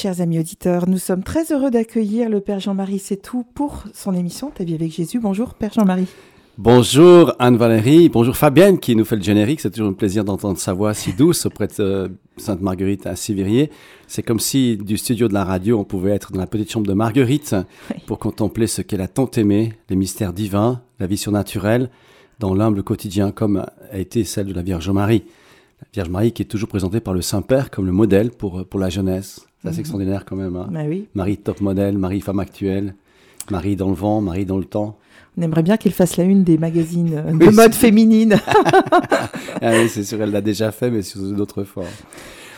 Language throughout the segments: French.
Chers amis auditeurs, nous sommes très heureux d'accueillir le Père Jean-Marie Sétou pour son émission Ta vie avec Jésus. Bonjour Père Jean-Marie. Bonjour Anne-Valérie, bonjour Fabienne qui nous fait le générique. C'est toujours un plaisir d'entendre sa voix si douce auprès de euh, Sainte-Marguerite à Sivirier. C'est comme si du studio de la radio, on pouvait être dans la petite chambre de Marguerite pour contempler ce qu'elle a tant aimé, les mystères divins, la vie surnaturelle, dans l'humble quotidien comme a été celle de la Vierge Marie. La Vierge Marie qui est toujours présentée par le Saint-Père comme le modèle pour, pour la jeunesse. C'est assez mhm. extraordinaire quand même. Hein. Bah oui. Marie top modèle, Marie femme actuelle, Marie dans le vent, Marie dans le temps. On aimerait bien qu'elle fasse la une des magazines euh, de mode féminine. ah oui, c'est sûr, elle l'a déjà fait, mais sous d'autres formes.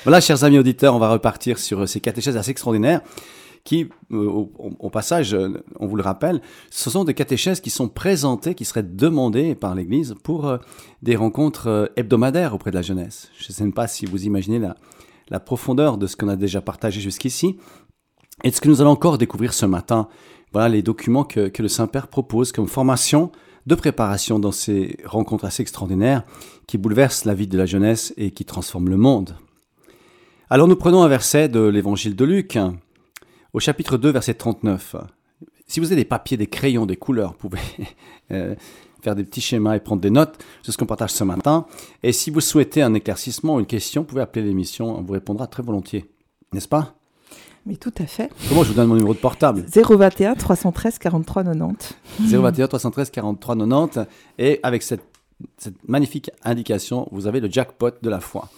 Voilà, chers amis auditeurs, on va repartir sur ces catéchèses assez extraordinaires qui, euh, au, passage, euh, on vous le rappelle, ce sont des catéchèses qui sont présentées, qui seraient demandées par l'Église pour des rencontres hebdomadaires auprès de la jeunesse. Je ne sais pas si vous imaginez la, la profondeur de ce qu'on a déjà partagé jusqu'ici et de ce que nous allons encore découvrir ce matin voilà les documents que, le Saint-Père propose comme formation de préparation dans ces rencontres assez extraordinaires qui bouleversent la vie de la jeunesse et qui transforment le monde. Alors nous prenons un verset de l'évangile de Luc, au chapitre 2, verset 39. Si vous avez des papiers, des crayons, des couleurs, vous pouvez euh, faire des petits schémas et prendre des notes. C'est ce qu'on partage ce matin. Et si vous souhaitez un éclaircissement ou une question, vous pouvez appeler l'émission, on vous répondra très volontiers. N'est-ce pas? Mais tout à fait. Comment je vous donne mon numéro de portable? 021 313 43 90. 021 313 43 90. Et avec cette, magnifique indication, vous avez le jackpot de la foi.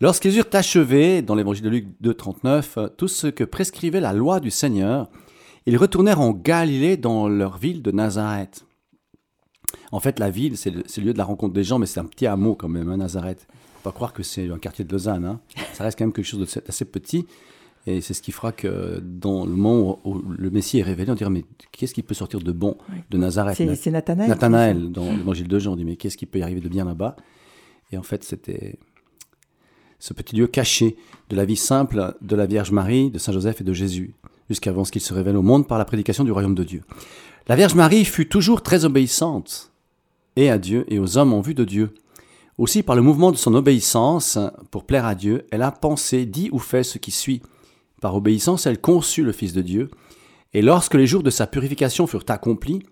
Lorsqu'ils eurent achevé, dans l'évangile de Luc 2, 39, tout ce que prescrivait la loi du Seigneur, ils retournèrent en Galilée dans leur ville de Nazareth. En fait, la ville, c'est le, lieu de la rencontre des gens, mais c'est un petit hameau quand même, hein, Nazareth. Faut pas croire que c'est un quartier de Lausanne. Hein. Ça reste quand même quelque chose d'assez petit. Et c'est ce qui fera que dans le moment où le Messie est révélé, on dira mais qu'est-ce qui peut sortir de bon de Nazareth C'est Nathanaël. Nathanaël, dans l'évangile de Jean, on dit mais qu'est-ce qui peut y arriver de bien là-bas? Et en fait, c'était ce petit lieu caché de la vie simple de la Vierge Marie, de Saint Joseph et de Jésus, jusqu'avant ce qu'il se révèle au monde par la prédication du royaume de Dieu. La Vierge Marie fut toujours très obéissante, et à Dieu et aux hommes en vue de Dieu. Aussi, par le mouvement de son obéissance, pour plaire à Dieu, elle a pensé, dit ou fait ce qui suit. Par obéissance, elle conçut le Fils de Dieu, et lorsque les jours de sa purification furent accomplis,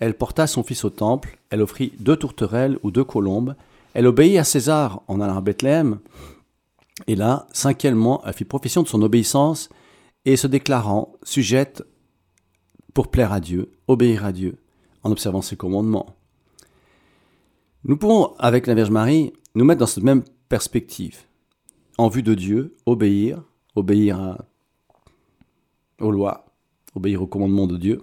elle porta son fils au temple, elle offrit deux tourterelles ou deux colombes, elle obéit à César en allant à Bethléem, et là, cinquièmement, elle fit profession de son obéissance, et se déclarant sujette pour plaire à Dieu, obéir à Dieu, en observant ses commandements. Nous pouvons, avec la Vierge Marie, nous mettre dans cette même perspective. En vue de Dieu, obéir, obéir aux lois, obéir au commandement de Dieu,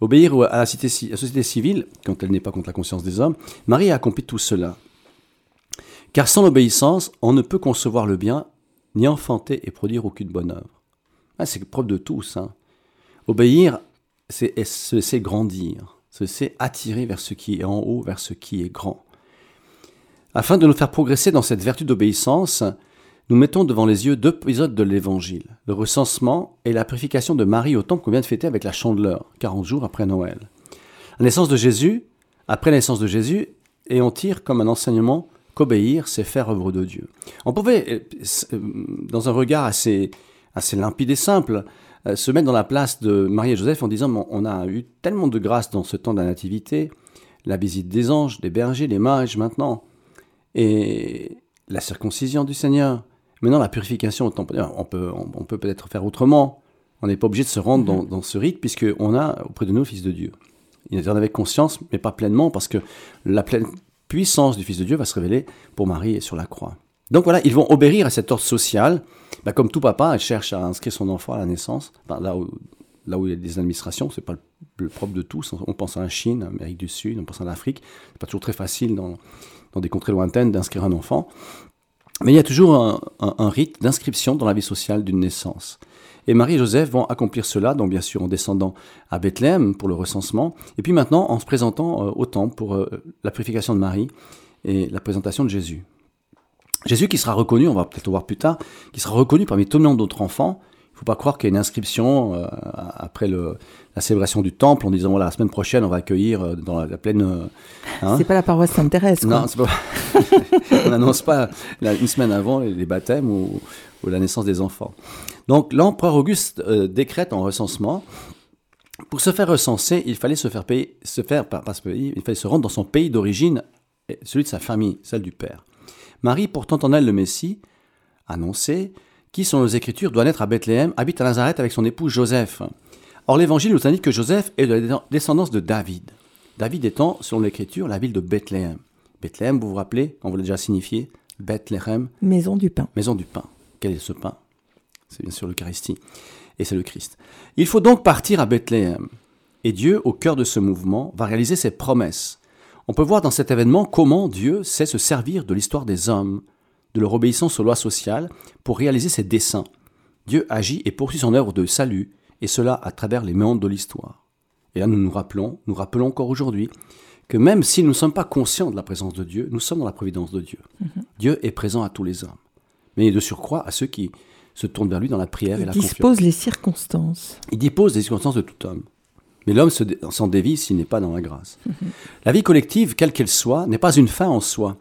obéir à la, société civile, quand elle n'est pas contre la conscience des hommes, Marie a accompli tout cela. Car sans l'obéissance, on ne peut concevoir le bien, ni enfanter et produire aucune bonne œuvre. Ah, c'est propre de tous. Hein. Obéir, c'est se grandir, se attirer vers ce qui est en haut, vers ce qui est grand. Afin de nous faire progresser dans cette vertu d'obéissance, nous mettons devant les yeux deux épisodes de l'Évangile, le recensement et la purification de Marie au temple qu'on vient de fêter avec la chandeleur, 40 jours après Noël. La naissance de Jésus, après la naissance de Jésus, et on tire comme un enseignement qu'obéir, c'est faire œuvre de Dieu. On pouvait, euh, dans un regard assez, assez limpide et simple, euh, se mettre dans la place de Marie et Joseph en disant on a eu tellement de grâce dans ce temps de la nativité, la visite des anges, des bergers, les mages maintenant, et la circoncision du Seigneur, Maintenant, la purification, on peut on peut peut-être faire autrement. On n'est pas obligé de se rendre dans, dans, ce rite puisqu'on a auprès de nous le Fils de Dieu. Il en avait conscience, mais pas pleinement, parce que la pleine puissance du Fils de Dieu va se révéler pour Marie et sur la croix. Donc voilà, ils vont obéir à cet ordre social. Bah, comme tout papa, elle cherche à inscrire son enfant à la naissance. là, où, là où il y a des administrations, c'est pas le, propre de tous. On pense à la Chine, Amérique du Sud, on pense à l'Afrique. C'est pas toujours très facile dans, dans des contrées lointaines d'inscrire un enfant. Mais il y a toujours un, rite d'inscription dans la vie sociale d'une naissance. Et Marie et Joseph vont accomplir cela, donc bien sûr en descendant à Bethléem pour le recensement, et puis maintenant en se présentant euh, au temple pour euh, la purification de Marie et la présentation de Jésus. Jésus qui sera reconnu, on va peut-être le voir plus tard, qui sera reconnu parmi tout le monde d'autres enfants, faut pas croire qu'il y a une inscription euh, après le, la célébration du temple en disant voilà la semaine prochaine on va accueillir euh, dans la, pleine. Euh, hein. c'est pas la paroisse Sainte-Thérèse. Non, pas... on n'annonce pas une semaine avant les, baptêmes ou, ou la naissance des enfants. Donc l'empereur Auguste euh, décrète en recensement. Pour se faire recenser, il fallait se faire payer, se faire, il fallait se rendre dans son pays d'origine, celui de sa famille, celle du père. Marie, portant en elle le Messie, annoncé, qui, selon les Écritures, doit naître à Bethléem, habite à Nazareth avec son époux Joseph. Or, l'Évangile nous indique que Joseph est de la descendance de David. David étant, selon l'Écriture, la ville de Bethléem. Bethléem, vous vous rappelez, on vous l'a déjà signifié, Bethléem. Maison du pain. Maison du pain. Quel est ce pain? C'est bien sûr l'Eucharistie. Et c'est le Christ. Il faut donc partir à Bethléem. Et Dieu, au cœur de ce mouvement, va réaliser ses promesses. On peut voir dans cet événement comment Dieu sait se servir de l'histoire des hommes, de leur obéissance aux lois sociales, pour réaliser ses desseins. Dieu agit et poursuit son œuvre de salut, et cela à travers les méandres de l'histoire. Et là, nous nous rappelons, nous rappelons encore aujourd'hui, que même si nous ne sommes pas conscients de la présence de Dieu, nous sommes dans la providence de Dieu. Mhm. Dieu est présent à tous les hommes, mais de surcroît à ceux qui se tournent vers lui dans la prière et la confiance. Il dispose les circonstances. Il dispose les circonstances de tout homme. Mais l'homme s'en dévie s'il n'est pas dans la grâce. La vie collective, quelle qu'elle soit, n'est pas une fin en soi.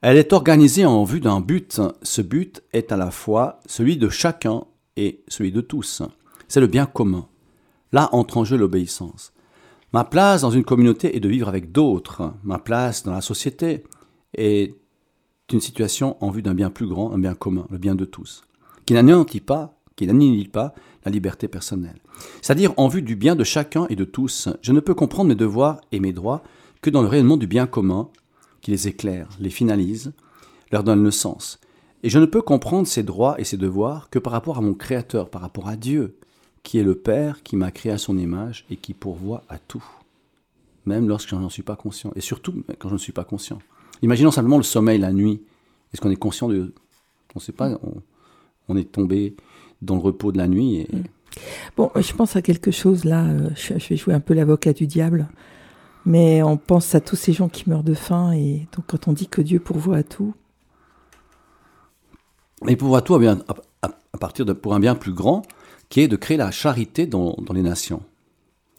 Elle est organisée en vue d'un but. Ce but est à la fois celui de chacun et celui de tous. C'est le bien commun. Là entre en jeu l'obéissance. Ma place dans une communauté est de vivre avec d'autres. Ma place dans la société est une situation en vue d'un bien plus grand, un bien commun, le bien de tous, qui n'anéantit pas, qui n'annihile pas la liberté personnelle. C'est-à-dire en vue du bien de chacun et de tous. Je ne peux comprendre mes devoirs et mes droits que dans le rayonnement du bien commun, qui les éclaire, les finalise, leur donne le sens. Et je ne peux comprendre ces droits et ces devoirs que par rapport à mon Créateur, par rapport à Dieu, qui est le Père qui m'a créé à son image et qui pourvoit à tout, même lorsque je n'en suis pas conscient, et surtout quand je ne suis pas conscient. Imaginons simplement le sommeil la nuit. Est-ce qu'on est conscient de... On ne sait pas, on, est tombé dans le repos de la nuit. Et... Mm. Bon, je pense à quelque chose là, euh, je vais jouer un peu l'avocat du diable, mais on pense à tous ces gens qui meurent de faim, et donc quand on dit que Dieu pourvoit à tout... Il pourvoit à tout à, à partir de, pour un bien plus grand, qui est de créer la charité dans, les nations.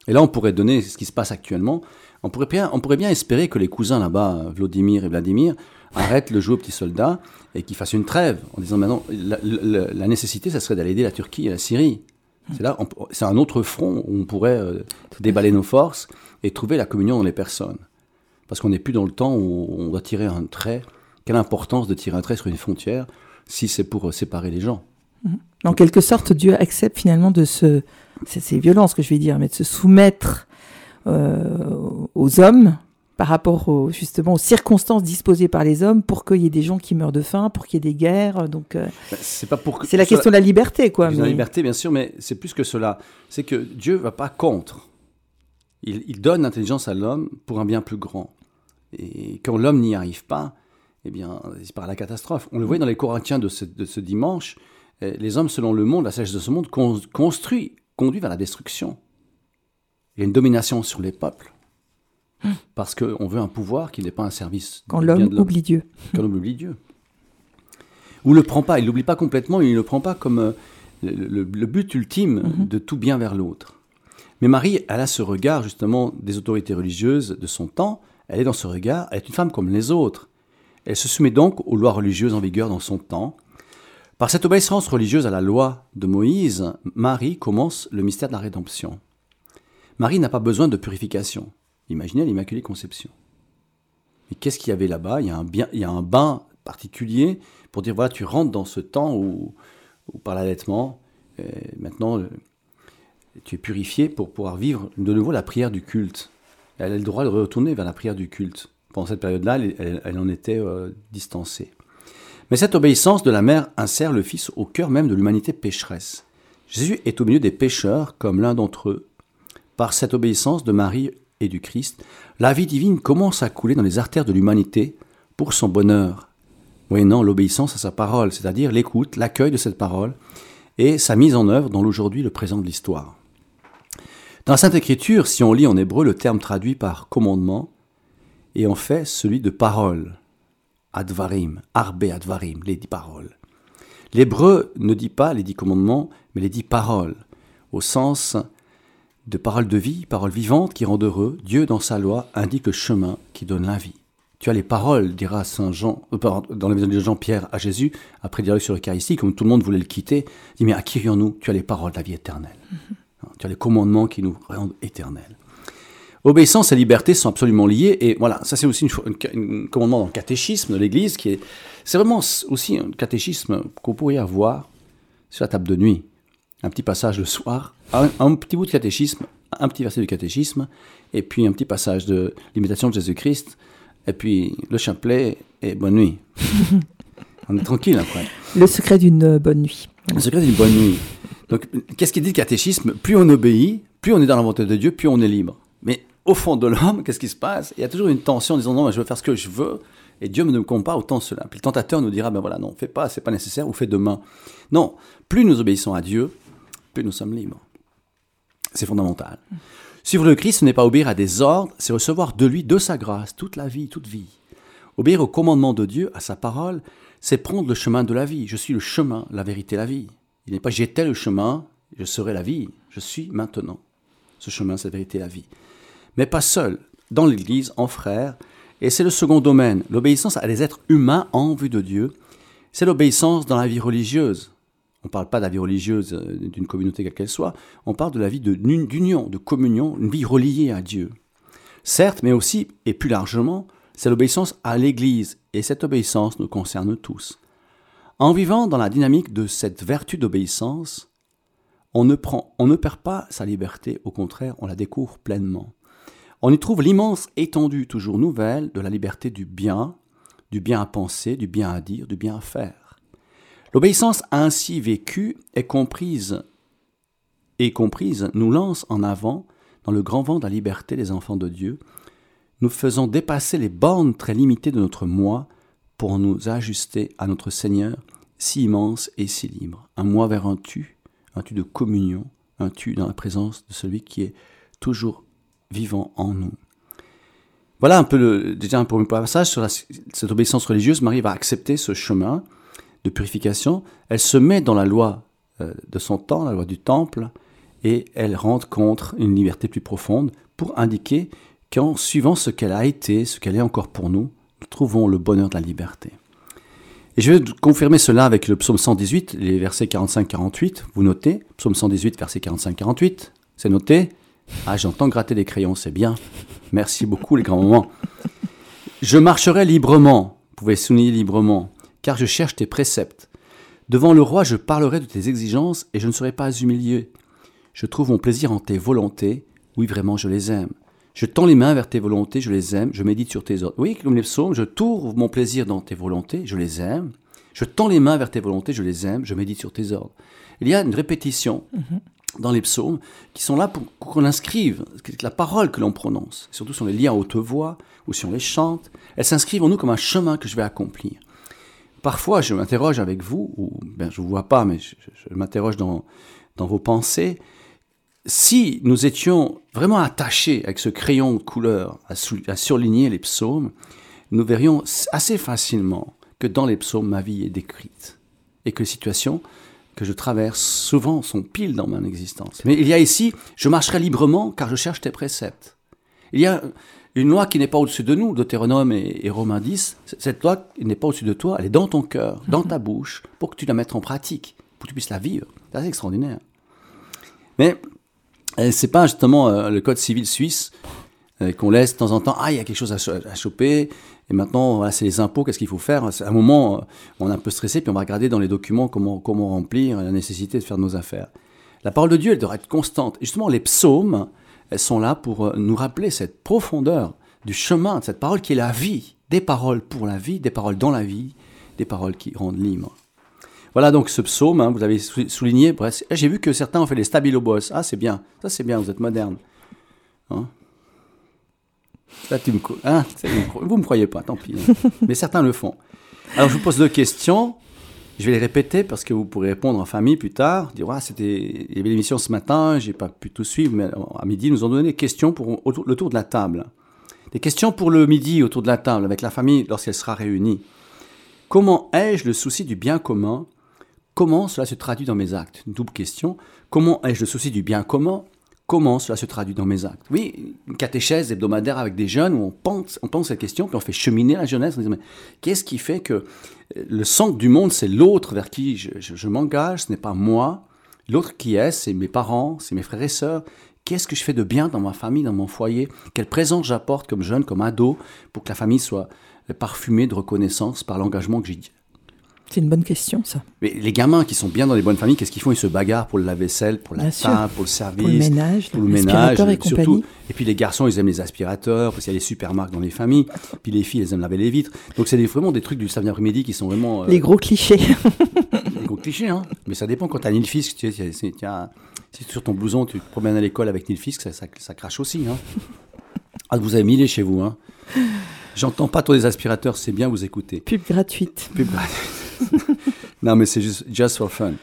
Et là, on pourrait donner ce qui se passe actuellement. On pourrait bien, on pourrait bien espérer que les cousins là-bas, Vladimir et Vladimir, arrêtent le jeu aux petits soldats et qu'ils fassent une trêve en disant maintenant, la, nécessité, ça serait d'aller aider la Turquie et la Syrie. C'est là, c'est un autre front où on pourrait euh, déballer nos forces et trouver la communion dans les personnes. Parce qu'on n'est plus dans le temps où on doit tirer un trait. Quelle importance de tirer un trait sur une frontière si c'est pour euh, séparer les gens? Mhm. En quelque sorte, Dieu accepte finalement de se, c'est violent ce que je vais dire, mais de se soumettre euh, aux hommes par rapport justement aux circonstances disposées par les hommes pour qu'il y ait des gens qui meurent de faim, pour qu'il y ait des guerres. Donc euh, bah, c'est pas pour c'est la question de la liberté quoi. La liberté bien sûr, mais c'est plus que cela. C'est que Dieu va pas contre. Il, donne l'intelligence à l'homme pour un bien plus grand. Et quand l'homme n'y arrive pas, eh bien, c'est par la catastrophe. On le voit dans les Corinthiens de ce, de ce dimanche. Euh, les hommes, selon le monde, la sagesse de ce monde, construit, conduit vers la destruction. Il y a une domination sur les peuples. Hum. Parce qu'on veut un pouvoir qui n'est pas un service. Quand l'homme oublie Dieu. Quand l'homme oublie Dieu. Ou le prend pas, il l'oublie pas complètement, il ne le prend pas comme euh, le, but ultime mhm. de tout bien vers l'autre. Mais Marie, elle a ce regard justement des autorités religieuses de son temps, elle est dans ce regard, elle est une femme comme les autres. Elle se soumet donc aux lois religieuses en vigueur dans son temps, par cette obéissance religieuse à la loi de Moïse, Marie commence le mystère de la rédemption. Marie n'a pas besoin de purification. Imaginez l'Immaculée Conception. Mais qu'est-ce qu'il y avait là-bas? Il, y a un il y a un bain particulier pour dire voilà, tu rentres dans ce temps où, par l'allaitement, euh, maintenant, euh, tu es purifié pour pouvoir vivre de nouveau la prière du culte. Elle a le droit de retourner vers la prière du culte. Pendant cette période-là, elle, en était euh, distancée. Mais cette obéissance de la mère insère le Fils au cœur même de l'humanité pécheresse. Jésus est au milieu des pécheurs comme l'un d'entre eux. Par cette obéissance de Marie et du Christ, la vie divine commence à couler dans les artères de l'humanité pour son bonheur, moyennant l'obéissance à sa parole, c'est-à-dire l'écoute, l'accueil de cette parole et sa mise en œuvre dans l'aujourd'hui, le présent de l'histoire. Dans la Sainte Écriture, si on lit en hébreu le terme traduit par commandement, et en fait celui de parole, advarim, arbe advarim, les dix paroles. L'hébreu ne dit pas les dix commandements, mais les dix paroles, au sens de paroles de vie, paroles vivantes qui rendent heureux. Dieu, dans sa loi, indique le chemin qui donne la vie. Tu as les paroles, dira Saint Jean, euh, dans l'évangile de Jean-Pierre à Jésus, après le dialogue sur l'Eucharistie, comme tout le monde voulait le quitter. Il dit, mais à qui nous Tu as les paroles de la vie éternelle. Mm-hmm. Tu as les commandements qui nous rendent éternels. Obéissance et liberté sont absolument liés. Et voilà, ça c'est aussi un commandement dans le catéchisme de l'Église qui est. C'est vraiment aussi un catéchisme qu'on pourrait avoir sur la table de nuit. Un petit passage le soir, un, petit bout de catéchisme, un petit verset du catéchisme, et puis un petit passage de l'imitation de Jésus-Christ, et puis le chapelet et bonne nuit. On est tranquille après. Le secret d'une bonne nuit. Le secret d'une bonne nuit. Donc, qu'est-ce qu'il dit le catéchisme? Plus on obéit, plus on est dans la volonté de Dieu, plus on est libre. Mais au fond de l'homme, qu'est-ce qui se passe? Il y a toujours une tension en disant non, je veux faire ce que je veux, et Dieu ne me compte pas autant cela. Puis le tentateur nous dira ben voilà, non, fais pas, c'est pas nécessaire, ou fais demain. Non, plus nous obéissons à Dieu, plus nous sommes libres. C'est fondamental. Suivre le Christ, ce n'est pas obéir à des ordres, c'est recevoir de lui, de sa grâce, toute la vie, toute vie. Obéir au commandement de Dieu, à sa parole, c'est prendre le chemin de la vie. Je suis le chemin, la vérité, la vie. Il n'est pas j'étais le chemin, je serai la vie. Je suis maintenant. Ce chemin, cette vérité, la vie mais pas seul, dans l'Église, en frère. Et c'est le second domaine, l'obéissance à des êtres humains en vue de Dieu. C'est l'obéissance dans la vie religieuse. On ne parle pas de la vie religieuse euh, d'une communauté quelle qu'elle soit, on parle de la vie d'union, de communion, une vie reliée à Dieu. Certes, mais aussi, et plus largement, c'est l'obéissance à l'Église, et cette obéissance nous concerne tous. En vivant dans la dynamique de cette vertu d'obéissance, on ne, prend, on ne perd pas sa liberté, au contraire, on la découvre pleinement. On y trouve l'immense étendue toujours nouvelle de la liberté du bien, du bien à penser, du bien à dire, du bien à faire. L'obéissance ainsi vécue est comprise et comprise nous lance en avant dans le grand vent de la liberté des enfants de Dieu, nous faisant dépasser les bornes très limitées de notre moi pour nous ajuster à notre Seigneur si immense et si libre. Un moi vers un tu, un tu de communion, un tu dans la présence de celui qui est toujours vivant en nous. Voilà un peu le, déjà un premier passage sur cette obéissance religieuse. Marie va accepter ce chemin de purification. Elle se met dans la loi euh, de son temps, la loi du temple, et elle rentre contre une liberté plus profonde pour indiquer qu'en suivant ce qu'elle a été, ce qu'elle est encore pour nous, nous trouvons le bonheur de la liberté. Et je vais confirmer cela avec le psaume 118, les versets 45-48. Vous notez, psaume 118, verset 45-48, c'est noté. Ah, j'entends gratter des crayons, c'est bien. Merci beaucoup, les grands moments. Je marcherai librement, vous pouvez souligner librement, car je cherche tes préceptes. Devant le roi, je parlerai de tes exigences et je ne serai pas humilié. Je trouve mon plaisir en tes volontés. Oui, vraiment, je les aime. Je tends les mains vers tes volontés, je les aime, je médite sur tes ordres. Oui, comme les psaumes, je trouve mon plaisir dans tes volontés, je les aime. Je tends les mains vers tes volontés, je les aime, je médite sur tes ordres. Il y a une répétition. Mhm dans les psaumes, qui sont là pour qu'on inscrive la parole que l'on prononce, surtout si on les lit à haute voix ou si on les chante, elles s'inscrivent en nous comme un chemin que je vais accomplir. Parfois, je m'interroge avec vous, ou ben, je ne vous vois pas, mais je, m'interroge dans, dans vos pensées, si nous étions vraiment attachés avec ce crayon de couleur à, à surligner les psaumes, nous verrions assez facilement que dans les psaumes, ma vie est décrite et que les situations que je traverse souvent sont pile dans mon existence. Mais il y a ici, je marcherai librement car je cherche tes préceptes. Il y a une loi qui n'est pas au-dessus de nous, Deutéronome et, et Romains 10. Cette loi n'est pas au-dessus de toi, elle est dans ton cœur, dans ta bouche, pour que tu la mettes en pratique, pour que tu puisses la vivre. C'est assez extraordinaire. Mais euh, c'est pas justement euh, le code civil suisse euh, qu'on laisse de temps en temps. Ah, il y a quelque chose à, choper. Et maintenant, voilà, c'est les impôts, qu'est-ce qu'il faut faire? À un moment, euh, on est un peu stressé, puis on va regarder dans les documents comment, comment remplir, la nécessité de faire nos affaires. La parole de Dieu, elle devrait être constante. Et justement, les psaumes, elles sont là pour euh, nous rappeler cette profondeur du chemin, de cette parole qui est la vie. Des paroles pour la vie, des paroles dans la vie, des paroles qui rendent libre. Voilà donc ce psaume, hein, vous avez souligné. J'ai vu que certains ont fait les stabilobos. Ah, c'est bien, ça c'est bien, vous êtes moderne. Hein? Tu me, hein, vous me croyez pas, tant pis. Hein. Mais certains le font. Alors, je vous pose deux questions. Je vais les répéter parce que vous pourrez répondre en famille plus tard. Dire, ah, c'était, il y avait l'émission ce matin, j'ai pas pu tout suivre, mais à midi, nous ont donné des questions pour le tour de la table. Des questions pour le midi autour de la table avec la famille lorsqu'elle sera réunie. Comment ai-je le souci du bien commun? Comment cela se traduit dans mes actes? Double question. Comment ai-je le souci du bien commun? Comment cela se traduit dans mes actes. Oui, une catéchèse hebdomadaire avec des jeunes où on pense, pense cette question, puis on fait cheminer la jeunesse. On dit, mais qu'est-ce qui fait que le centre du monde, c'est l'autre vers qui je, m'engage, ce n'est pas moi. L'autre qui est, c'est mes parents, c'est mes frères et sœurs. Qu'est-ce que je fais de bien dans ma famille, dans mon foyer? Quel présent j'apporte comme jeune, comme ado, pour que la famille soit parfumée de reconnaissance par l'engagement que j'ai c'est une bonne question, ça. Mais les gamins qui sont bien dans les bonnes familles, qu'est-ce qu'ils font? Ils se bagarrent pour la vaisselle, pour la table, pour le service, pour le ménage, pour le ménage et surtout. Et puis les garçons, ils aiment les aspirateurs, parce qu'il y a les supermarques dans les familles. Puis les filles, elles aiment laver les vitres. Donc c'est vraiment des trucs du samedi après-midi qui sont vraiment. Euh, les gros clichés. les gros clichés, hein. Mais ça dépend quand tu as Nilfisk, tu sais, si sur ton blouson, tu te promènes à l'école avec Nilfisk, ça, ça, crache aussi, hein. Ah, vous avez les chez vous, hein. J'entends pas tous les aspirateurs, c'est bien, vous écoutez. Pub gratuite. Pub gratuite. non, mais c'est juste just for fun.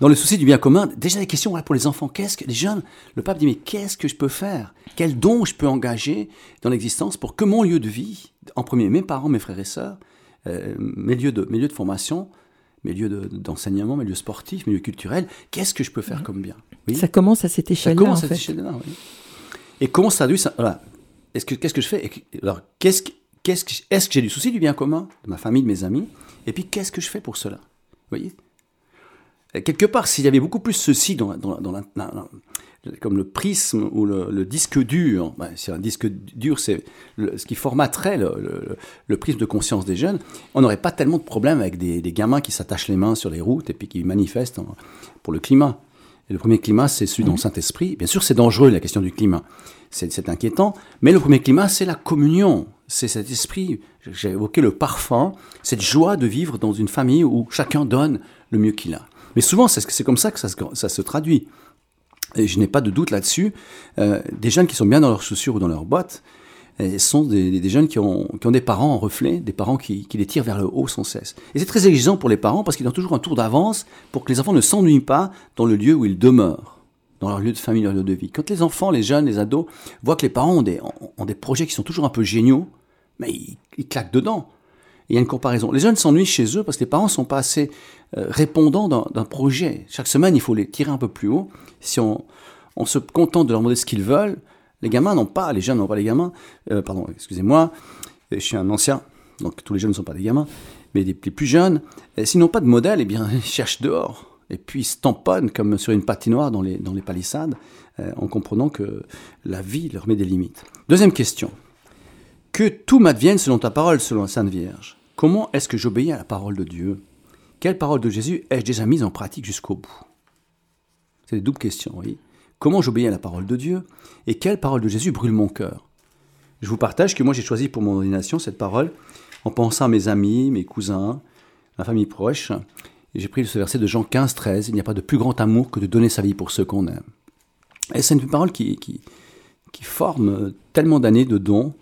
Dans le souci du bien commun, déjà des questions pour les enfants. Qu'est-ce que les jeunes Le pape dit mais qu'est-ce que je peux faire? Quel don je peux engager dans l'existence pour que mon lieu de vie, en premier mes parents, mes frères et sœurs, euh, mes lieux de mes lieux de formation, mes lieux d'enseignement, mes lieux sportifs, mes lieux culturels, qu'est-ce que je peux faire comme bien? Oui Ça commence à cette échelle-là. Ça commence à cette échelle-là, oui. Et comment ça traduit ça? Voilà. Est-ce que qu'est-ce que je fais? Alors qu'est-ce qu'est-ce que est-ce que j'ai du souci du bien commun de ma famille, de mes amis? Et puis, qu'est-ce que je fais pour cela? Vous voyez? Quelque part, s'il y avait beaucoup plus ceci dans, dans, dans comme le prisme ou le, disque dur, ben, c'est un disque dur, c'est ce qui formaterait le, le, prisme de conscience des jeunes, on n'aurait pas tellement de problèmes avec des, des gamins qui s'attachent les mains sur les routes et puis qui manifestent pour le climat. Et le premier climat, c'est celui dans le Saint-Esprit. Bien sûr, c'est dangereux, la question du climat. C'est inquiétant. Mais le premier climat, c'est la communion c'est cet esprit, j'ai évoqué le parfum, cette joie de vivre dans une famille où chacun donne le mieux qu'il a. Mais souvent, c'est comme ça que ça se, traduit. Et je n'ai pas de doute là-dessus. Euh, des jeunes qui sont bien dans leurs chaussures ou dans leurs bottes, euh, sont des, jeunes qui ont, des parents en reflet, des parents qui, les tirent vers le haut sans cesse. Et c'est très exigeant pour les parents parce qu'ils ont toujours un tour d'avance pour que les enfants ne s'ennuient pas dans le lieu où ils demeurent, dans leur lieu de famille, leur lieu de vie. Quand les enfants, les jeunes, les ados voient que les parents ont des, ont des projets qui sont toujours un peu géniaux, mais ils, claquent dedans. Il y a une comparaison. Les jeunes s'ennuient chez eux parce que les parents ne sont pas assez euh, répondants d'un projet. Chaque semaine, il faut les tirer un peu plus haut. Si on, se contente de leur demander ce qu'ils veulent, les gamins n'ont pas, les jeunes n'ont pas les gamins, euh, pardon, excusez-moi, je suis un ancien, donc tous les jeunes ne sont pas des gamins, mais les, plus jeunes, s'ils n'ont pas de modèle, eh bien, ils cherchent dehors. Et puis ils se tamponnent comme sur une patinoire dans les, palissades, euh, en comprenant que la vie leur met des limites. Deuxième question. Que tout m'advienne selon ta parole, selon la Sainte Vierge. Comment est-ce que j'obéis à la parole de Dieu? Quelle parole de Jésus ai-je déjà mise en pratique jusqu'au bout? C'est des doubles questions, oui. Comment j'obéis à la parole de Dieu Et quelle parole de Jésus brûle mon cœur? Je vous partage que moi j'ai choisi pour mon ordination cette parole en pensant à mes amis, mes cousins, ma famille proche. J'ai pris ce verset de Jean 15, 13. Il n'y a pas de plus grand amour que de donner sa vie pour ceux qu'on aime. Et c'est une parole qui, qui forme tellement d'années de dons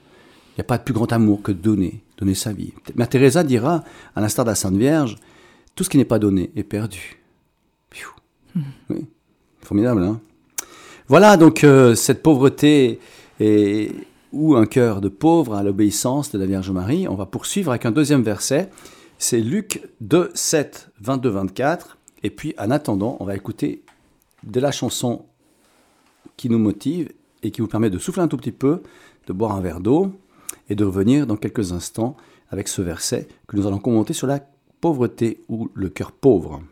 n'y a pas de plus grand amour que de donner, donner sa vie. Mère Teresa dira, à l'instar de la Sainte Vierge, tout ce qui n'est pas donné est perdu. Hmm. Oui, formidable, hein Voilà donc euh, cette pauvreté et, ou un cœur de pauvre à l'obéissance de la Vierge Marie. On va poursuivre avec un deuxième verset. C'est Luc 2, 7, 22, 24. Et puis, en attendant, on va écouter de la chanson qui nous motive et qui vous permet de souffler un tout petit peu, de boire un verre d'eau et de revenir dans quelques instants avec ce verset que nous allons commenter sur la pauvreté ou le cœur pauvre.